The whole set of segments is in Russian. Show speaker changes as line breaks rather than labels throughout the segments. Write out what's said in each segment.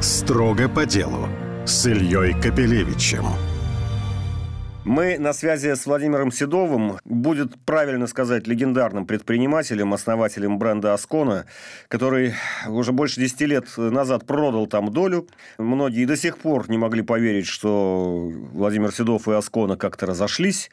Строго по делу с Ильей Капелевичем.
Мы на связи с Владимиром Седовым, будет правильно сказать, легендарным предпринимателем, основателем бренда Аскона, который уже больше 10 лет назад продал там долю. Многие до сих пор не могли поверить, что Владимир Седов и Аскона как-то разошлись.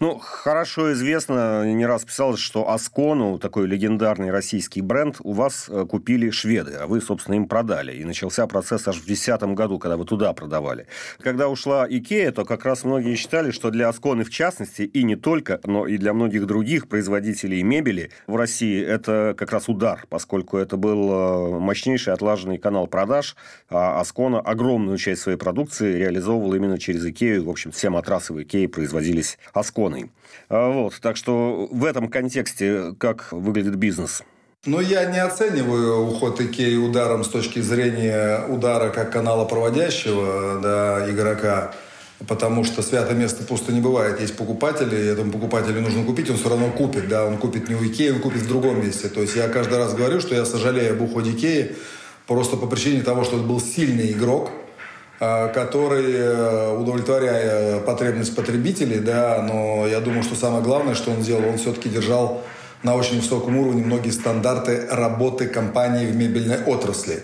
Ну, хорошо известно, не раз писалось, что Аскону, такой легендарный российский бренд, у вас э, купили шведы, а вы, собственно, им продали. И начался процесс аж в 2010 году, когда вы туда продавали. Когда ушла Икея, то как раз многие считали, что для Асконы в частности, и не только, но и для многих других производителей мебели в России это как раз удар, поскольку это был э, мощнейший отлаженный канал продаж, а Аскона огромную часть своей продукции реализовывала именно через Икею. В общем, все матрасы в Икее производились Асконой иконой. А, вот, так что в этом контексте как выглядит бизнес?
Ну, я не оцениваю уход Икеи ударом с точки зрения удара как канала проводящего да, игрока, потому что святое место пусто не бывает. Есть покупатели, и этому покупателю нужно купить, он все равно купит. Да, он купит не у Икеи, он купит в другом месте. То есть я каждый раз говорю, что я сожалею об уходе Икеи просто по причине того, что это был сильный игрок – который, э, удовлетворяя потребность потребителей, да, но я думаю, что самое главное, что он сделал, он все-таки держал на очень высоком уровне многие стандарты работы компании в мебельной отрасли.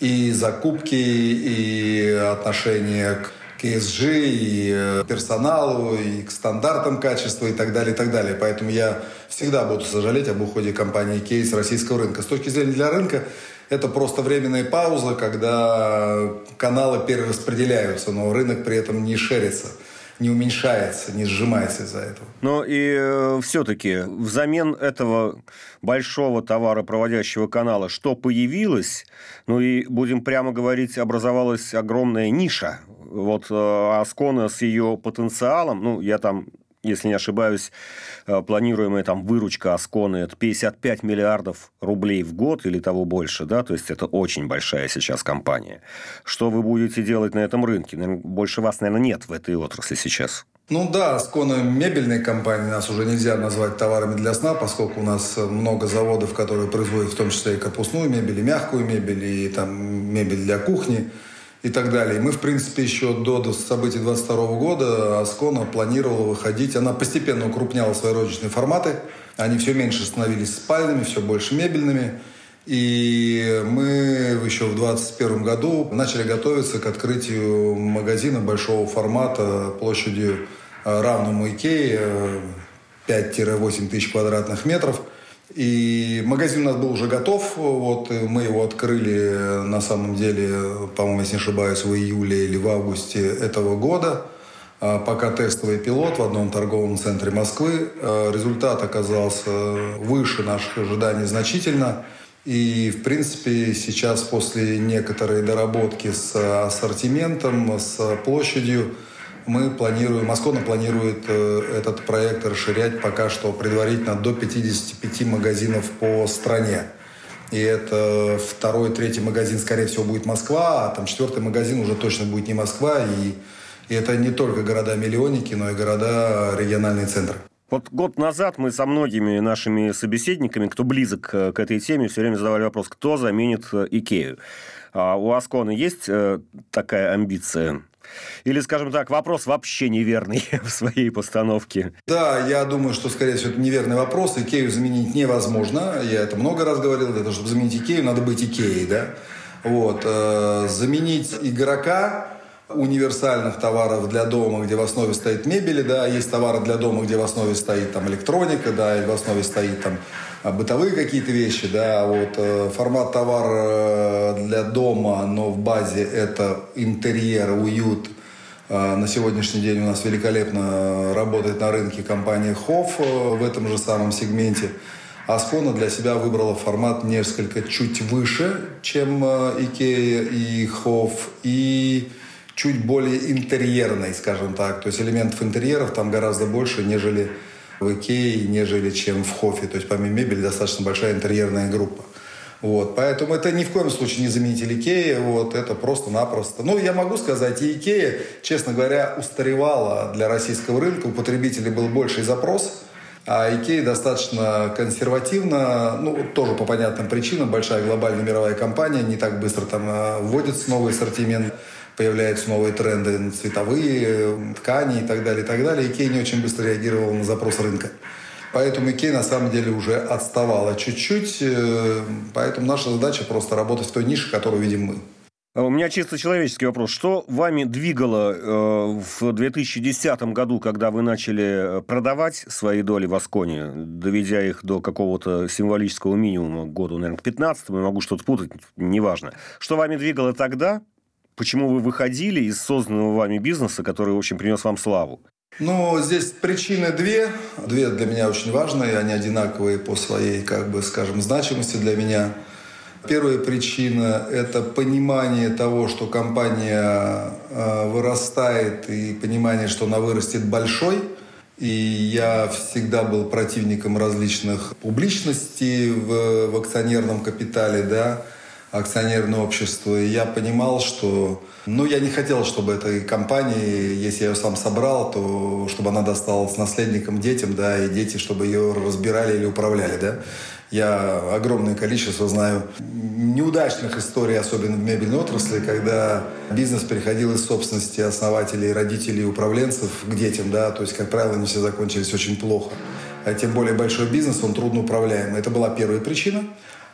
И закупки, и отношения к ESG, и э, персоналу, и к стандартам качества, и так далее, и так далее. Поэтому я всегда буду сожалеть об уходе компании Кейс российского рынка. С точки зрения для рынка, это просто временная пауза, когда каналы перераспределяются, но рынок при этом не шерится не уменьшается, не сжимается из-за этого.
Но и э, все-таки взамен этого большого товаропроводящего канала, что появилось, ну и будем прямо говорить, образовалась огромная ниша. Вот э, Аскона с ее потенциалом, ну я там если не ошибаюсь, э, планируемая там выручка Асконы это 55 миллиардов рублей в год или того больше, да, то есть это очень большая сейчас компания. Что вы будете делать на этом рынке? Больше вас, наверное, нет в этой отрасли сейчас.
Ну да, Скона мебельной компании нас уже нельзя назвать товарами для сна, поскольку у нас много заводов, которые производят в том числе и корпусную мебель, и мягкую мебель, и там мебель для кухни и так далее. Мы, в принципе, еще до событий 22 года Аскона планировала выходить. Она постепенно укрупняла свои розничные форматы. Они все меньше становились спальными, все больше мебельными. И мы еще в 2021 году начали готовиться к открытию магазина большого формата площадью э, равному Икее 5-8 тысяч квадратных метров – и магазин у нас был уже готов. Вот мы его открыли на самом деле, по-моему, если не ошибаюсь, в июле или в августе этого года. А пока тестовый пилот в одном торговом центре Москвы. А результат оказался выше наших ожиданий значительно. И, в принципе, сейчас после некоторой доработки с ассортиментом, с площадью, мы планируем, Москона планирует э, этот проект расширять пока что предварительно до 55 магазинов по стране. И это второй, третий магазин, скорее всего, будет Москва, а там четвертый магазин уже точно будет не Москва. И, и это не только города-миллионники, но и города-региональные центры.
Вот год назад мы со многими нашими собеседниками, кто близок к этой теме, все время задавали вопрос, кто заменит э, Икею. А у Аскона есть э, такая амбиция или, скажем так, вопрос вообще неверный в своей постановке?
Да, я думаю, что, скорее всего, это неверный вопрос. Икею заменить невозможно. Я это много раз говорил. Для того, чтобы заменить Икею, надо быть Икеей, да? Вот. Э, заменить игрока универсальных товаров для дома, где в основе стоит мебель, да, есть товары для дома, где в основе стоит там электроника, да, или в основе стоит там бытовые какие-то вещи, да, вот э, формат товара э, для дома, но в базе это интерьер, уют. Э, на сегодняшний день у нас великолепно работает на рынке компания Хофф в этом же самом сегменте. Аскона для себя выбрала формат несколько чуть выше, чем Икея и Хофф, и чуть более интерьерный, скажем так. То есть элементов интерьеров там гораздо больше, нежели в Икее, нежели чем в Хофе. То есть помимо мебели достаточно большая интерьерная группа. Вот, поэтому это ни в коем случае не заменитель Икеи, вот, это просто-напросто. Ну, я могу сказать, и Икея, честно говоря, устаревала для российского рынка, у потребителей был больший запрос А Икея достаточно консервативно, ну, тоже по понятным причинам, большая глобальная мировая компания, не так быстро там э, вводится новый ассортимент, появляются новые тренды цветовые, ткани и так далее, и так далее. Икея не очень быстро реагировала на запрос рынка. Поэтому Икея на самом деле уже отставала чуть-чуть, э, поэтому наша задача просто работать в той нише, которую видим мы.
А у меня чисто человеческий вопрос. Что вами двигало э, в 2010 году, когда вы начали э, продавать свои доли в Асконе, доведя их до какого-то символического минимума году, наверное, к 15 я могу что-то путать, неважно. Что вами двигало тогда? Почему вы выходили из созданного вами бизнеса, который, в общем, принес вам славу?
Ну, здесь причины две. Две для меня очень важные. Они одинаковые по своей, как бы, скажем, значимости для меня – Первая причина – это понимание того, что компания э, вырастает, и понимание, что она вырастет большой. И я всегда был противником различных публичностей в, в акционерном капитале, да, акционерное общество. И я понимал, что... Ну, я не хотел, чтобы этой компании, если я ее сам собрал, то чтобы она досталась наследникам, детям, да, и дети, чтобы ее разбирали или управляли, да. Я огромное количество знаю неудачных историй, особенно в мебельной отрасли, когда бизнес переходил из собственности основателей, родителей, управленцев к детям, да, то есть, как правило, они все закончились очень плохо. А тем более большой бизнес, он трудно управляемый. Это была первая причина.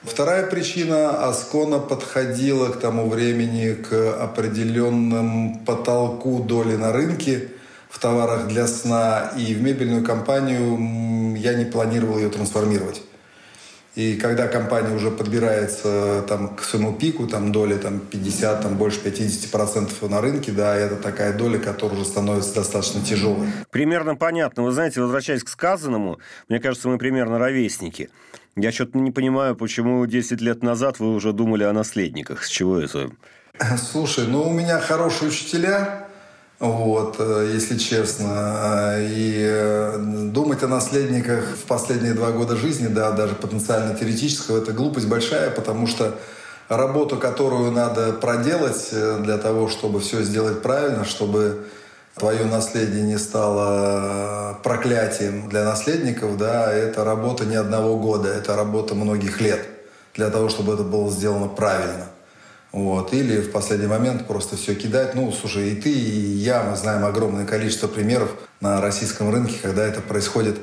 Вторая причина – Аскона подходила к тому времени к определенному потолку доли на рынке в товарах для сна, и в мебельную компанию я не планировал ее трансформировать. И когда компания уже подбирается там, к своему пику, там доля там, 50, там, больше 50% на рынке, да, это такая доля, которая уже становится достаточно тяжелой.
Примерно понятно. Вы знаете, возвращаясь к сказанному, мне кажется, мы примерно ровесники. Я что-то не понимаю, почему 10 лет назад вы уже думали о наследниках. С чего это?
Слушай, ну у меня хорошие учителя, вот, э, если честно. И э, думать о наследниках в последние два года жизни, да, даже потенциально теоретического, это глупость большая, потому что работу, которую надо проделать э, для того, чтобы все сделать правильно, чтобы твое наследие не стало проклятием для наследников, да, это работа не одного года, это работа многих лет для того, чтобы это было сделано правильно. Вот. Или в последний момент просто все кидать. Ну, слушай, и ты, и я, мы знаем огромное количество примеров на российском рынке, когда это происходит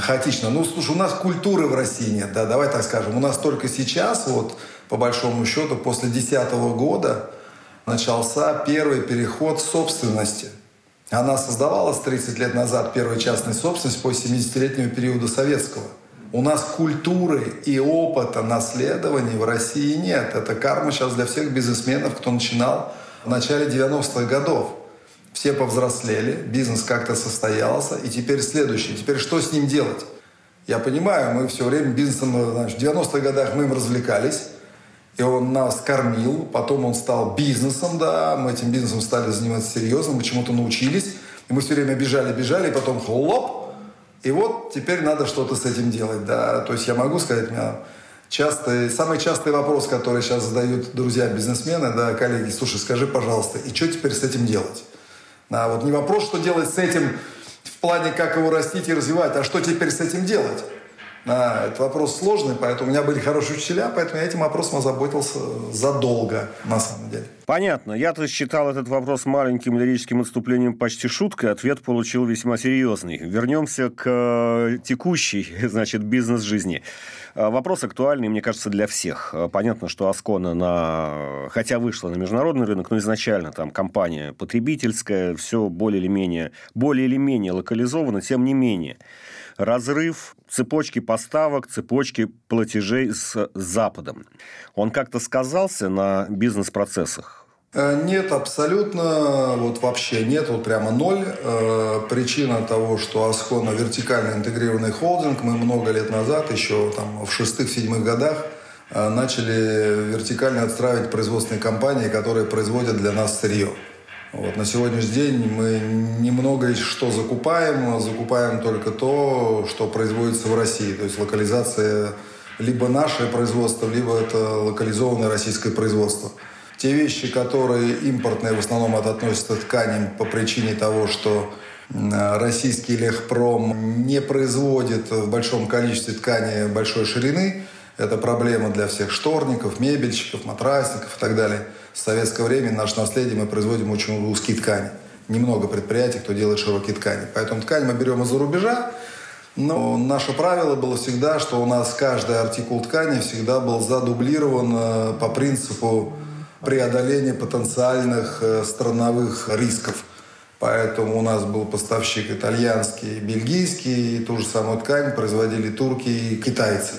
хаотично. Ну, слушай, у нас культуры в России нет, да, давай так скажем. У нас только сейчас, вот, по большому счету, после 2010 года начался первый переход собственности. Она создавалась 30 лет назад, первая частная собственность, по 70-летнему периоду советского – у нас культуры и опыта наследования в России нет. Это карма сейчас для всех бизнесменов, кто начинал в начале 90-х годов. Все повзрослели, бизнес как-то состоялся, и теперь следующее. Теперь что с ним делать? Я понимаю, мы все время бизнесом, знаешь, в 90-х годах мы им развлекались, и он нас кормил, потом он стал бизнесом, да, мы этим бизнесом стали заниматься серьезно, мы чему-то научились, и мы все время бежали, бежали, и потом хлоп, и вот теперь надо что-то с этим делать. Да? То есть я могу сказать, у меня частый, самый частый вопрос, который сейчас задают друзья-бизнесмены, да, коллеги, слушай, скажи, пожалуйста, и что теперь с этим делать? Да, вот не вопрос, что делать с этим в плане, как его растить и развивать, а что теперь с этим делать? А, это вопрос сложный, поэтому у меня были хорошие учителя, поэтому я этим вопросом озаботился задолго, на самом деле.
Понятно. Я-то считал этот вопрос маленьким лирическим отступлением почти шуткой. Ответ получил весьма серьезный. Вернемся к э, текущей, значит, бизнес-жизни. Э, вопрос актуальный, мне кажется, для всех. Э, понятно, что Аскона, на... хотя вышла на международный рынок, но изначально там компания потребительская, все более или менее, более или менее локализовано, тем не менее разрыв цепочки поставок, цепочки платежей с Западом. Он как-то сказался на бизнес-процессах?
Э, нет, абсолютно, вот вообще нет, вот прямо ноль. Э, причина того, что Аскона вертикально интегрированный холдинг, мы много лет назад, еще там в шестых-седьмых годах, э, начали вертикально отстраивать производственные компании, которые производят для нас сырье. Вот. На сегодняшний день мы немного что закупаем, закупаем только то, что производится в России. То есть локализация либо наше производство, либо это локализованное российское производство. Те вещи, которые импортные, в основном это относятся к тканям по причине того, что Российский легпром не производит в большом количестве ткани большой ширины. Это проблема для всех шторников, мебельщиков, матрасников и так далее. С советского времени наше наследие мы производим очень узкие ткани. Немного предприятий, кто делает широкие ткани. Поэтому ткань мы берем из-за рубежа, но наше правило было всегда, что у нас каждый артикул ткани всегда был задублирован э, по принципу преодоления потенциальных э, страновых рисков. Поэтому у нас был поставщик итальянский, бельгийский, и ту же самую ткань производили турки и китайцы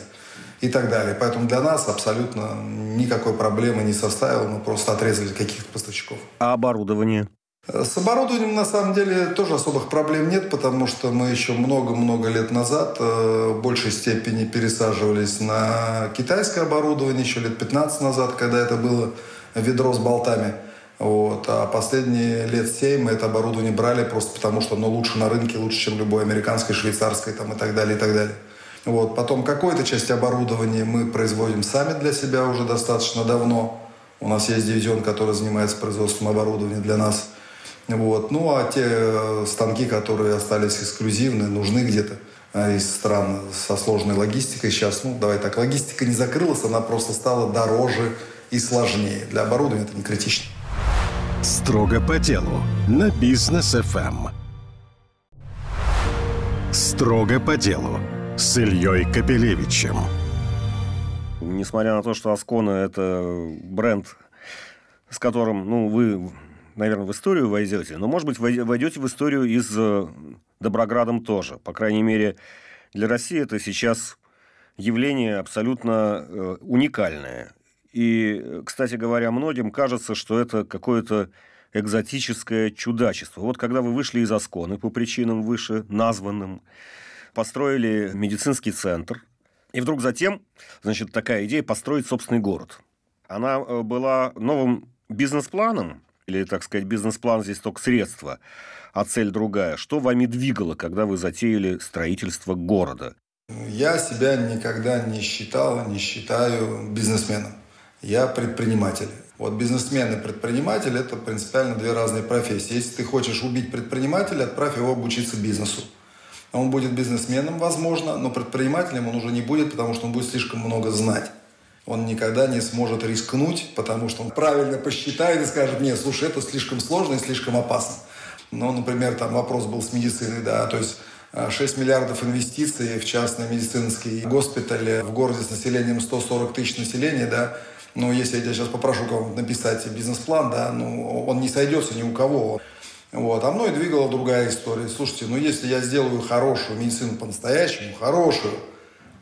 и так далее. Поэтому для нас абсолютно никакой проблемы не составило, мы просто отрезали каких-то поставщиков.
А оборудование?
С оборудованием, на самом деле, тоже особых проблем нет, потому что мы еще много-много лет назад э, в большей степени пересаживались на китайское оборудование, еще лет 15 назад, когда это было ведро с болтами. Вот. А последние лет 7 мы это оборудование брали просто потому, что оно лучше на рынке, лучше, чем любое американское, швейцарское там, и так далее, и так далее. Вот. Потом какую-то часть оборудования мы производим сами для себя уже достаточно давно. У нас есть дивизион, который занимается производством оборудования для нас – вот. Ну, а те э, станки, которые остались эксклюзивны, нужны где-то а, из стран со сложной логистикой. Сейчас, ну, давай так, логистика не закрылась, она просто стала дороже и сложнее. Для оборудования это не критично.
Строго по делу на бизнес FM. Эм. Строго по делу с Ильей Капелевичем.
Несмотря на то, что Аскона это бренд, с которым, ну, вы наверное, в историю войдете, но, может быть, войдете в историю и с э, Доброградом тоже. По крайней мере, для России это сейчас явление абсолютно э, уникальное. И, кстати говоря, многим кажется, что это какое-то экзотическое чудачество. Вот когда вы вышли из Асконы по причинам выше названным, построили медицинский центр, и вдруг затем, значит, такая идея построить собственный город. Она э, была новым бизнес-планом, или, так сказать, бизнес-план здесь только средства, а цель другая. Что вами двигало, когда вы затеяли строительство города?
Я себя никогда не считал, не считаю бизнесменом. Я предприниматель. Вот бизнесмен и предприниматель – это принципиально две разные профессии. Если ты хочешь убить предпринимателя, отправь его обучиться бизнесу. Он будет бизнесменом, возможно, но предпринимателем он уже не будет, потому что он будет слишком много знать он никогда не сможет рискнуть, потому что он правильно посчитает и скажет, нет, слушай, это слишком сложно и слишком опасно. Ну, например, там вопрос был с медициной, да, то есть 6 а, миллиардов инвестиций в частный медицинский госпиталь в городе с населением 140 тысяч населения, да, ну, если я тебя сейчас попрошу кого-нибудь написать бизнес-план, да, ну, он не сойдется ни у кого. Вот. А мной двигала другая история. Слушайте, ну, если я сделаю хорошую медицину по-настоящему, хорошую,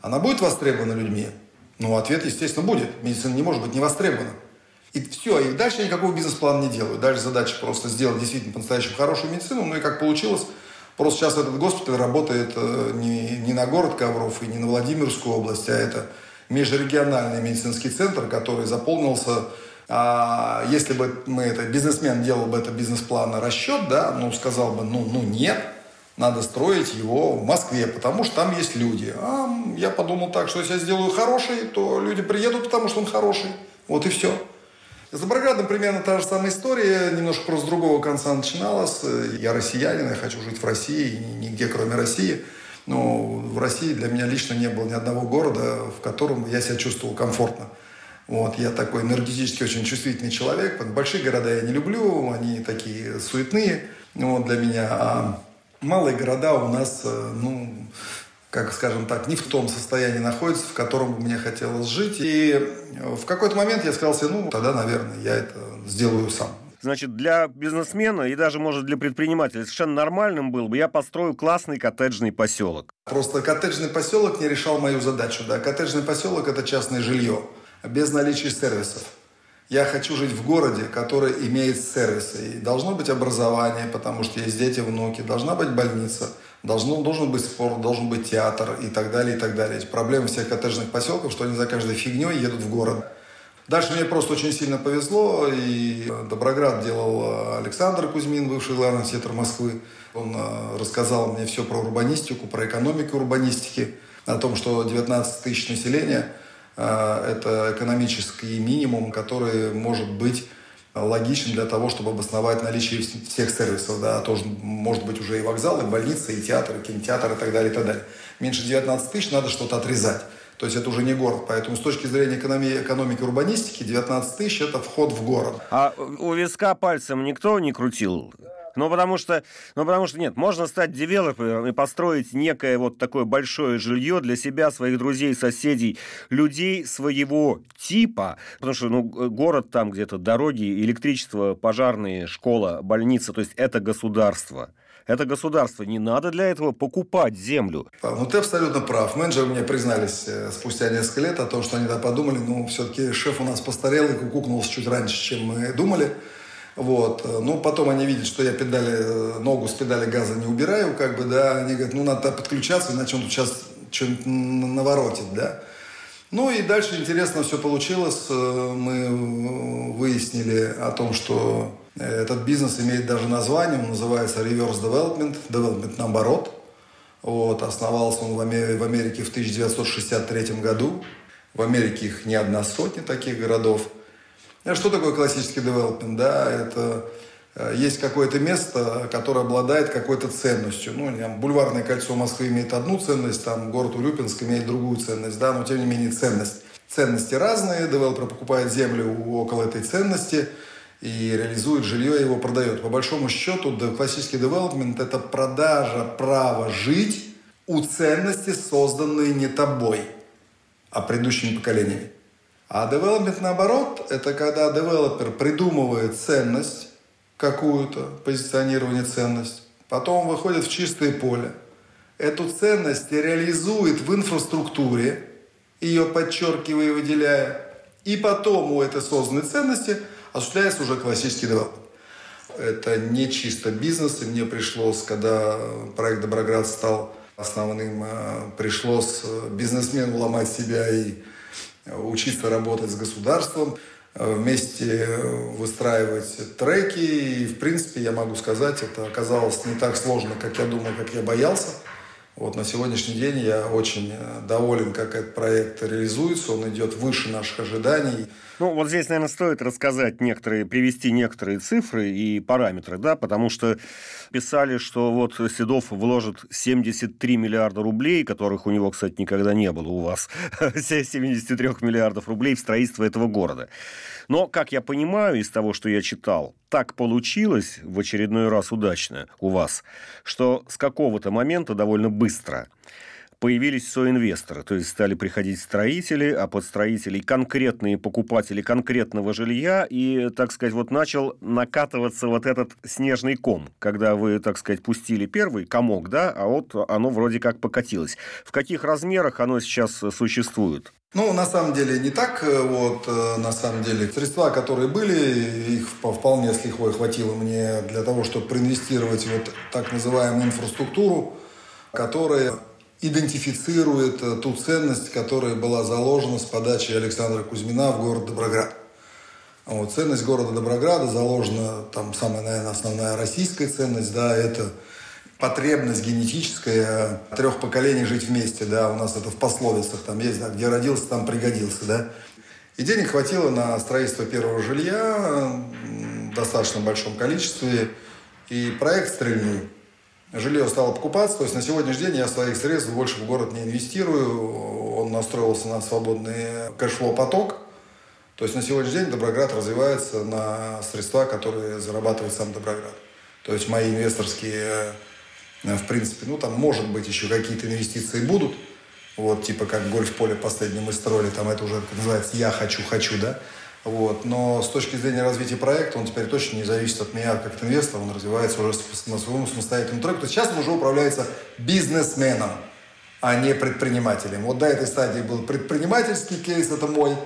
она будет востребована людьми? Ну, ответ, естественно, будет. Медицина не может быть не востребована. И все, и дальше я никакого бизнес-плана не делаю. Дальше задача просто сделать действительно по-настоящему хорошую медицину. Ну и как получилось, просто сейчас этот госпиталь работает э, не, не на город Ковров и не на Владимирскую область, а это межрегиональный медицинский центр, который заполнился а если бы мы это, бизнесмен делал бы это бизнес-план на расчет, да, ну, сказал бы, ну, ну, нет, надо строить его в Москве, потому что там есть люди. А я подумал так, что если я сделаю хороший, то люди приедут, потому что он хороший. Вот и все. С Доброградом примерно та же самая история, немножко просто с другого конца начиналась. Я россиянин, я хочу жить в России, нигде кроме России. Но в России для меня лично не было ни одного города, в котором я себя чувствовал комфортно. Вот, я такой энергетически очень чувствительный человек. Большие города я не люблю, они такие суетные вот, для меня. А малые города у нас, э, ну, как скажем так, не в том состоянии находятся, в котором бы мне хотелось жить. И в какой-то момент я сказал себе, ну, тогда, наверное, я это сделаю сам.
Значит, для бизнесмена и даже, может, для предпринимателя совершенно нормальным было бы, я построю классный коттеджный поселок.
Просто коттеджный поселок не решал мою задачу. Да? Коттеджный поселок – это частное жилье, без наличия сервисов. Я хочу жить в городе, который имеет сервисы. И должно быть образование, потому что есть дети, внуки. Должна быть больница. Должно, должен быть спорт, должен быть театр и так далее, и так далее. Проблема всех коттеджных поселков, что они за каждой фигней едут в город. Дальше мне просто очень сильно повезло, и Доброград делал Александр Кузьмин, бывший главный архитектор Москвы. Он э, рассказал мне все про урбанистику, про экономику урбанистики, о том, что 19 тысяч населения – это экономический минимум, который может быть логичен для того, чтобы обосновать наличие всех сервисов. Да, тоже может быть уже и вокзал, и больница, и театр, и кинотеатр, и так далее, и так далее. Меньше 19 тысяч надо что-то отрезать. То есть это уже не город. Поэтому с точки зрения экономии, экономики урбанистики 19 тысяч – это вход в город.
А у виска пальцем никто не крутил? Ну, потому что, ну, потому что нет, можно стать девелопером и построить некое вот такое большое жилье для себя, своих друзей, соседей, людей своего типа, потому что, ну, город там где-то, дороги, электричество, пожарные, школа, больница, то есть это государство. Это государство. Не надо для этого покупать землю.
Ну, ты абсолютно прав. Менеджеры мне признались э, спустя несколько лет о том, что они да подумали, ну, все-таки шеф у нас постарел и кукукнулся чуть раньше, чем мы думали. Вот. Ну, потом они видят, что я педали, ногу с педали газа не убираю, как бы, да, они говорят, ну, надо подключаться, иначе он тут сейчас что-нибудь наворотит, да. Ну и дальше интересно все получилось. Мы выяснили о том, что этот бизнес имеет даже название, он называется Reverse Development, Development наоборот. Вот, основался он в Америке в 1963 году. В Америке их не одна сотня таких городов. А что такое классический девелопмент? Да, это э, есть какое-то место, которое обладает какой-то ценностью. Ну, бульварное кольцо Москвы имеет одну ценность, там город Урюпинск имеет другую ценность, да, но тем не менее ценность. Ценности разные, девелопер покупает землю около этой ценности и реализует жилье, его продает. По большому счету, классический девелопмент – это продажа права жить у ценности, созданной не тобой, а предыдущими поколениями. А development наоборот, это когда девелопер придумывает ценность какую-то, позиционирование ценность, потом выходит в чистое поле, эту ценность реализует в инфраструктуре, ее подчеркивая и выделяя, и потом у этой созданной ценности осуществляется уже классический девелопмент. Это не чисто бизнес, и мне пришлось, когда проект «Доброград» стал основным, э, пришлось бизнесмену ломать себя и учиться работать с государством, э, вместе выстраивать треки. И, в принципе, я могу сказать, это оказалось не так сложно, как я думал, как я боялся. Вот на сегодняшний день я очень э, доволен, как этот проект реализуется. Он идет выше наших ожиданий.
Ну, вот здесь, наверное, стоит рассказать некоторые, привести некоторые цифры и параметры, да, потому что писали, что вот Седов вложит 73 миллиарда рублей, которых у него, кстати, никогда не было у вас, 73 миллиардов рублей в строительство этого города. Но, как я понимаю из того, что я читал, так получилось в очередной раз удачно у вас, что с какого-то момента довольно быстро появились соинвесторы, то есть стали приходить строители, а под строителей конкретные покупатели конкретного жилья, и, так сказать, вот начал накатываться вот этот снежный ком, когда вы, так сказать, пустили первый комок, да, а вот оно вроде как покатилось. В каких размерах оно сейчас существует?
Ну, на самом деле, не так. Э, вот, э, на самом деле, средства, которые были, их вполне с лихвой хватило мне для того, чтобы проинвестировать вот так называемую инфраструктуру, которая идентифицирует э, ту ценность, которая была заложена с подачи Александра Кузьмина в город Доброград. Вот, ценность города Доброграда заложена, там самая, наверное, основная российская ценность, да, это потребность генетическая трех поколений жить вместе, да, у нас это в пословицах там есть, да, где родился, там пригодился, да. И денег хватило на строительство первого жилья в достаточно большом количестве, и проект стрельнул жилье стало покупаться. То есть на сегодняшний день я своих средств больше в город не инвестирую. Он настроился на свободный cash flow поток. То есть на сегодняшний день Доброград развивается на средства, которые зарабатывает сам Доброград. То есть мои инвесторские, э, в принципе, ну там может быть еще какие-то инвестиции будут. Вот типа как гольф-поле последнее мы строили, там это уже называется «я хочу, хочу», да. Вот. Но с точки зрения развития проекта он теперь точно не зависит от меня как от инвестора, он развивается уже на своем самостоятельном треке. То есть сейчас он уже управляется бизнесменом, а не предпринимателем. Вот до этой стадии был предпринимательский кейс, это мой,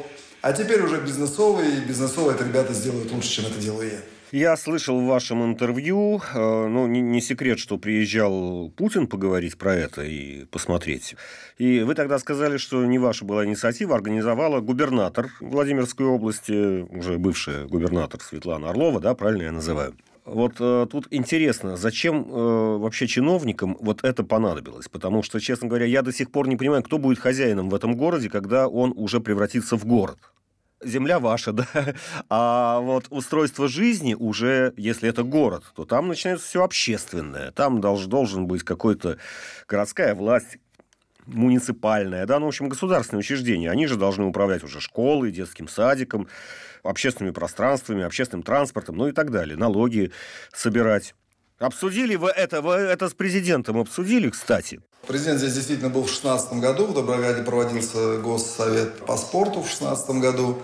а теперь уже бизнесовый, и бизнесовый это ребята сделают лучше, чем это делаю я.
Я слышал в вашем интервью, э, ну, не, секрет, что приезжал Путин поговорить про это и посмотреть. И вы тогда сказали, что не ваша была инициатива, организовала губернатор Владимирской области, уже бывшая губернатор Светлана Орлова, да, правильно я называю? Вот э, тут интересно, зачем э, вообще чиновникам вот это понадобилось? Потому что, честно говоря, я до сих пор не понимаю, кто будет хозяином в этом городе, когда он уже превратится в город. Земля ваша, да, а вот устройство жизни уже, если это город, то там начинается все общественное, там долж, должен быть какой-то городская власть, муниципальная, да, ну, в общем, государственные учреждения, они же должны управлять уже школой, детским садиком, общественными пространствами, общественным транспортом, ну и так далее, налоги собирать. Обсудили вы это, вы это с президентом обсудили, кстати?
Президент здесь действительно был в 2016 году. В Доброграде проводился госсовет по спорту в 2016 году.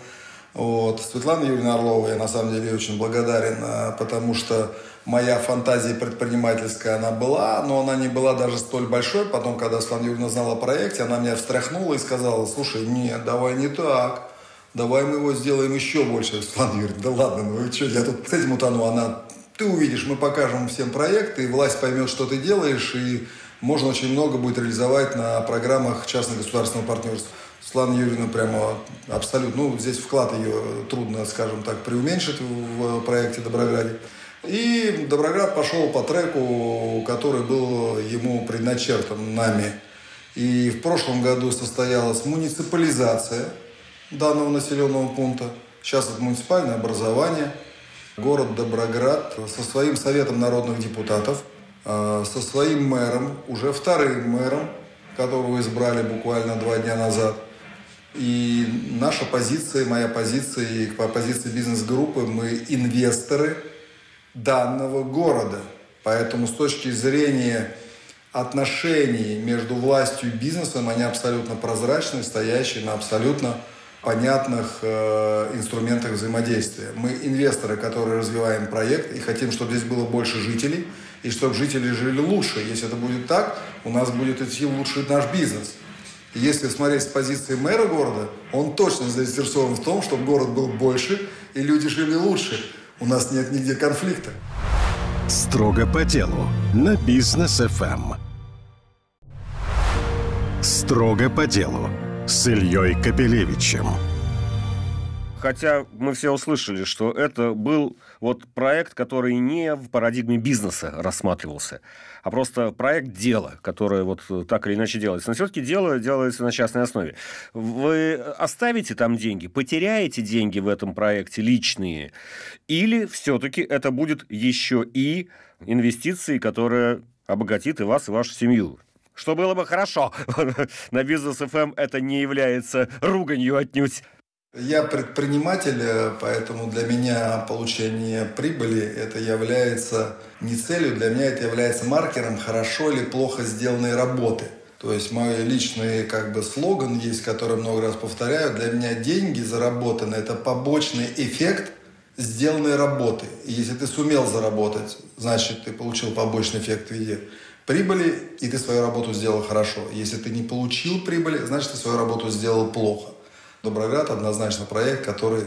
Вот. Светлана Юрьевна Орлова, я на самом деле очень благодарен, а, потому что моя фантазия предпринимательская, она была, но она не была даже столь большой. Потом, когда Светлана Юрьевна знала о проекте, она меня встряхнула и сказала, слушай, нет, давай не так, давай мы его сделаем еще больше. Светлана Юрьевна, да ладно, ну что, я тут с этим утону. Она, ты увидишь, мы покажем всем проект, и власть поймет, что ты делаешь, и можно очень много будет реализовать на программах частно-государственного партнерства. Светлана Юрьевна прямо абсолютно, ну, здесь вклад ее трудно, скажем так, преуменьшить в проекте «Доброграде». И Доброград пошел по треку, который был ему предначертан нами. И в прошлом году состоялась муниципализация данного населенного пункта. Сейчас это муниципальное образование. Город Доброград со своим советом народных депутатов – Э, со своим мэром, уже вторым мэром, которого избрали буквально два дня назад. И наша позиция, моя позиция и по позиции бизнес-группы, мы инвесторы данного города. Поэтому с точки зрения отношений между властью и бизнесом, они абсолютно прозрачны, стоящие на абсолютно понятных э, инструментах взаимодействия. Мы инвесторы, которые развиваем проект и хотим, чтобы здесь было больше жителей – и чтобы жители жили лучше. Если это будет так, у нас будет идти лучше наш бизнес. Если смотреть с позиции мэра города, он точно заинтересован в том, чтобы город был больше и люди жили лучше. У нас нет нигде конфликта.
Строго по делу на бизнес ФМ. Эм. Строго по делу с Ильей Капелевичем.
Хотя мы все услышали, что это был вот проект, который не в парадигме бизнеса рассматривался, а просто проект дела, которое вот так или иначе делается. Но все-таки дело делается на частной основе. Вы оставите там деньги, потеряете деньги в этом проекте личные, или все-таки это будет еще и инвестиции, которые обогатит и вас, и вашу семью что было бы хорошо. На бизнес FM это не является руганью отнюдь.
Я предприниматель, э, поэтому для меня получение прибыли это является не целью, для меня это является маркером хорошо или плохо сделанной работы. То есть мой личный как бы слоган есть, который много раз повторяю. Для меня деньги заработанные – это побочный эффект сделанной работы. И если ты сумел заработать, значит, ты получил побочный эффект в виде прибыли, и ты свою работу сделал хорошо. Если ты не получил прибыли, значит, ты свою работу сделал плохо. Доброград однозначно проект, который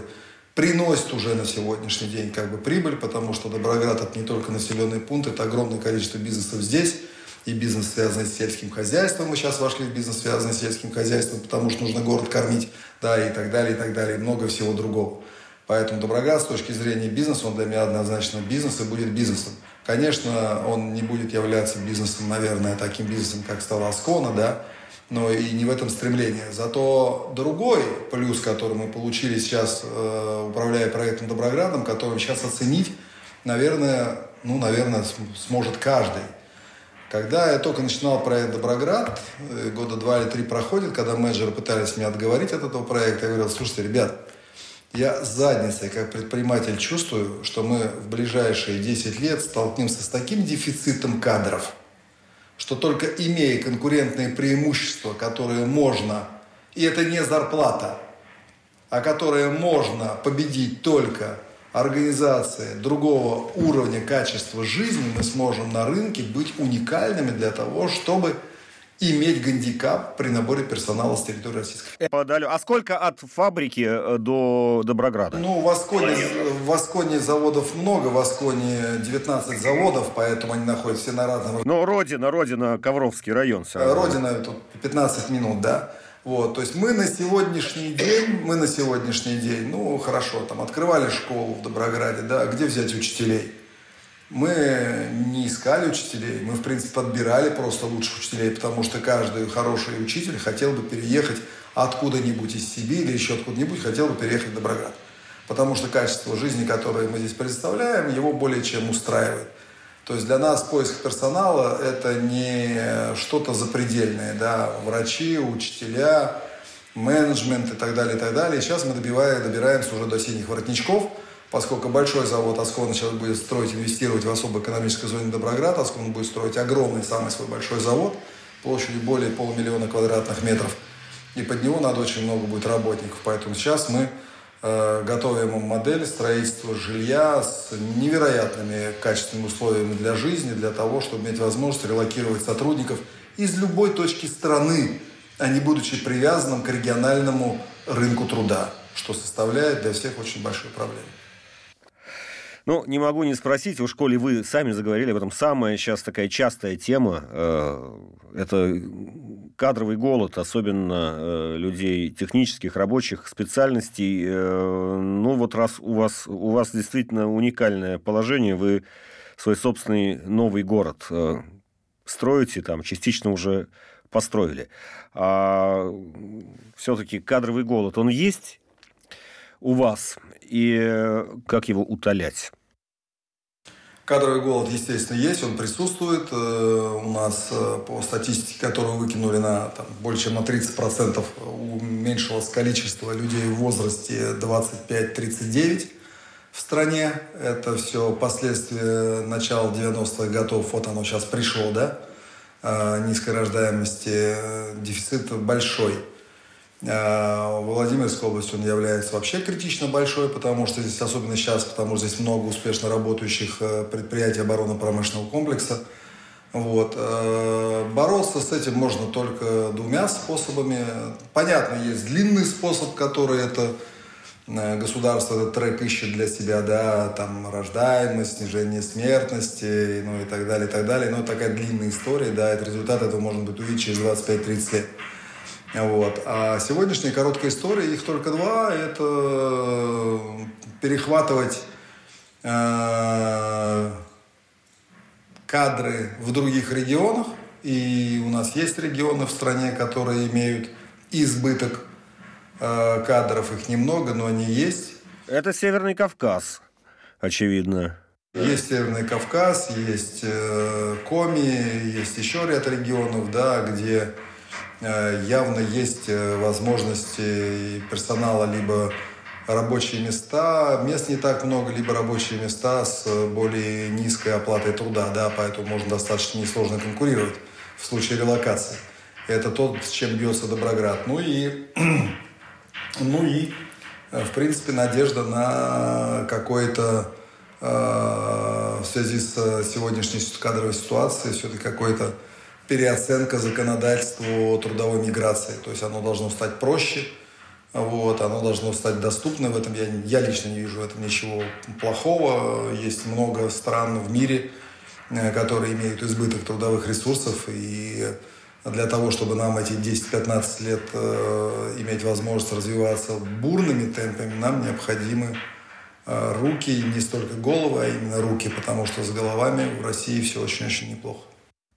приносит уже на сегодняшний день как бы прибыль, потому что Доброград это не только населенный пункт, это огромное количество бизнесов здесь, и бизнес, связанный с сельским хозяйством. Мы сейчас вошли в бизнес, связанный с сельским хозяйством, потому что нужно город кормить, да, и так далее, и так далее, и много всего другого. Поэтому Доброград с точки зрения бизнеса, он для меня однозначно бизнес и будет бизнесом. Конечно, он не будет являться бизнесом, наверное, таким бизнесом, как стала Аскона, да, но и не в этом стремлении. Зато другой плюс, который мы получили сейчас, э, управляя проектом Доброградом, который сейчас оценить, наверное, ну, наверное, сможет каждый. Когда я только начинал проект «Доброград», э, года два или три проходит, когда менеджеры пытались меня отговорить от этого проекта, я говорил, слушайте, ребят, я задницей как предприниматель чувствую, что мы в ближайшие 10 лет столкнемся с таким дефицитом кадров – что только имея конкурентные преимущества, которые можно, и это не зарплата, а которые можно победить только организация другого уровня качества жизни, мы сможем на рынке быть уникальными для того, чтобы иметь гандикап при наборе персонала с территории Российской
Федерации. А сколько от фабрики э, до Доброграда?
Ну, в Асконе, в Асконе заводов много, в Асконе 19 заводов, поэтому они находятся все на разном...
Ну, родина, родина, Ковровский район.
Родина, тут 15 минут, да. Вот, то есть мы на сегодняшний день, мы на сегодняшний день, ну, хорошо, там, открывали школу в Доброграде, да, где взять учителей? Мы не искали учителей, мы, в принципе, подбирали просто лучших учителей, потому что каждый хороший учитель хотел бы переехать откуда-нибудь из Сибири или еще откуда-нибудь хотел бы переехать в Доброград. Потому что качество жизни, которое мы здесь представляем, его более чем устраивает. То есть для нас поиск персонала – это не что-то запредельное. Да? Врачи, учителя, менеджмент и так далее, и так далее. Сейчас мы добиваем, добираемся уже до синих воротничков, поскольку большой завод Аскона сейчас будет строить, инвестировать в особо экономической зоне Доброград. Аскон будет строить огромный, самый свой большой завод площадью более полумиллиона квадратных метров. И под него надо очень много будет работников. Поэтому сейчас мы э, готовим модель строительства жилья с невероятными качественными условиями для жизни, для того, чтобы иметь возможность релокировать сотрудников из любой точки страны, а не будучи привязанным к региональному рынку труда, что составляет для всех очень большую проблему.
Ну, не могу не спросить, в школе вы сами заговорили об этом. Самая сейчас такая частая тема э, – это кадровый голод, особенно э, людей технических, рабочих специальностей. Э, ну, вот раз у вас, у вас действительно уникальное положение, вы свой собственный новый город э, строите, там частично уже построили. А все-таки кадровый голод, он есть у вас? И как его утолять?
Кадровый голод, естественно, есть, он присутствует. Э, у нас э, по статистике, которую выкинули на там, больше чем на 30% уменьшилось количество людей в возрасте 25-39 в стране. Это все последствия начала 90-х годов. Вот оно сейчас пришло, да? Э, низкой рождаемости, дефицит большой. А, Владимирской области он является вообще критично большой, потому что здесь, особенно сейчас, потому что здесь много успешно работающих э, предприятий оборонно-промышленного комплекса. Вот. Э, бороться с этим можно только двумя способами. Понятно, есть длинный способ, который это э, государство этот трек ищет для себя, да, там рождаемость, снижение смертности, ну и так далее, и так далее. Но такая длинная история, да, это результат этого можно будет увидеть через 25-30 лет. Вот. А сегодняшняя короткая история, их только два, это перехватывать э, кадры в других регионах. И у нас есть регионы в стране, которые имеют избыток э, кадров, их немного, но они есть.
Это Северный Кавказ, очевидно.
Есть Северный Кавказ, есть э, Коми, есть еще ряд регионов, да, где явно есть э, возможности персонала либо рабочие места, мест не так много, либо рабочие места с более низкой оплатой труда, да, поэтому можно достаточно несложно конкурировать в случае релокации. Это то, с чем бьется Доброград. Ну и, ну и э, в принципе, надежда на какое-то в связи с сегодняшней кадровой ситуацией, все-таки какой-то переоценка законодательства трудовой миграции. То есть оно должно стать проще, вот, оно должно стать доступным. В этом я, я лично не вижу в этом ничего плохого. Есть много стран в мире, э, которые имеют избыток трудовых ресурсов. И для того, чтобы нам эти 10-15 лет э, иметь возможность развиваться бурными темпами, нам необходимы э, руки, не столько головы, а именно руки, потому что с головами в России все очень-очень неплохо.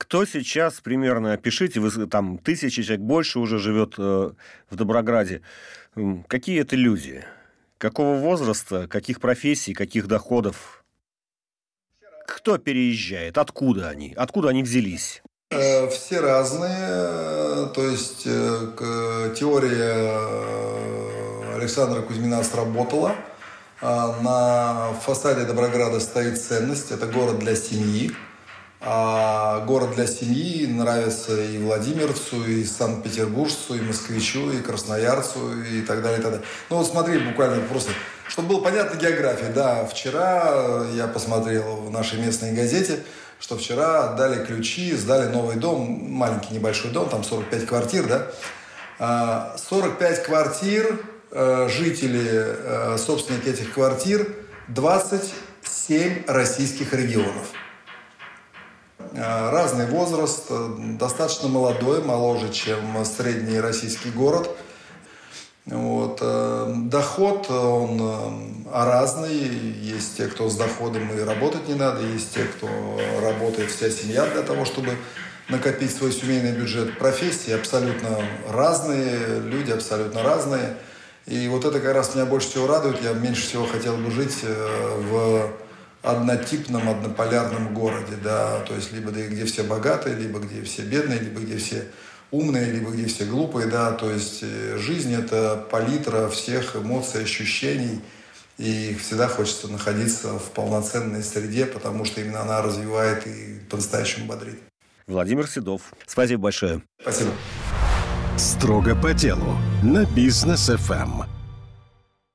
Кто сейчас примерно, опишите, вы, там тысячи человек больше уже живет э, в Доброграде. Какие это люди? Какого возраста, каких профессий, каких доходов? Кто переезжает? Откуда они? Откуда они взялись?
Э, все разные. То есть э, теория э, Александра Кузьмина сработала. На фасаде Доброграда стоит ценность. Это город для семьи. А город для семьи нравится и владимирцу, и санкт-петербуржцу, и москвичу, и красноярцу, и так далее, и так далее. Ну вот смотри, буквально просто, чтобы было понятно география. Да, вчера я посмотрел в нашей местной газете, что вчера отдали ключи, сдали новый дом, маленький небольшой дом, там 45 квартир, да. 45 а, квартир, э, жители, э, собственники этих квартир, 27 российских регионов. Э, разный возраст, э, достаточно молодой, моложе, чем средний российский город. Вот. Э, доход, он разный. Есть те, кто с доходом и работать не надо, есть те, кто работает вся семья для того, чтобы накопить свой семейный бюджет. Профессии абсолютно разные, люди абсолютно разные. И вот это как раз меня больше всего радует. Я меньше всего хотел бы жить в однотипном, однополярном городе, да, то есть либо где все богатые, либо где все бедные, либо где все умные, либо где все глупые, да, то есть э, жизнь это палитра всех эмоций, ощущений, и всегда хочется находиться в полноценной среде, потому что именно она развивает и по-настоящему бодрит.
Владимир Седов. Спасибо большое.
Спасибо.
Строго по делу на бизнес ФМ.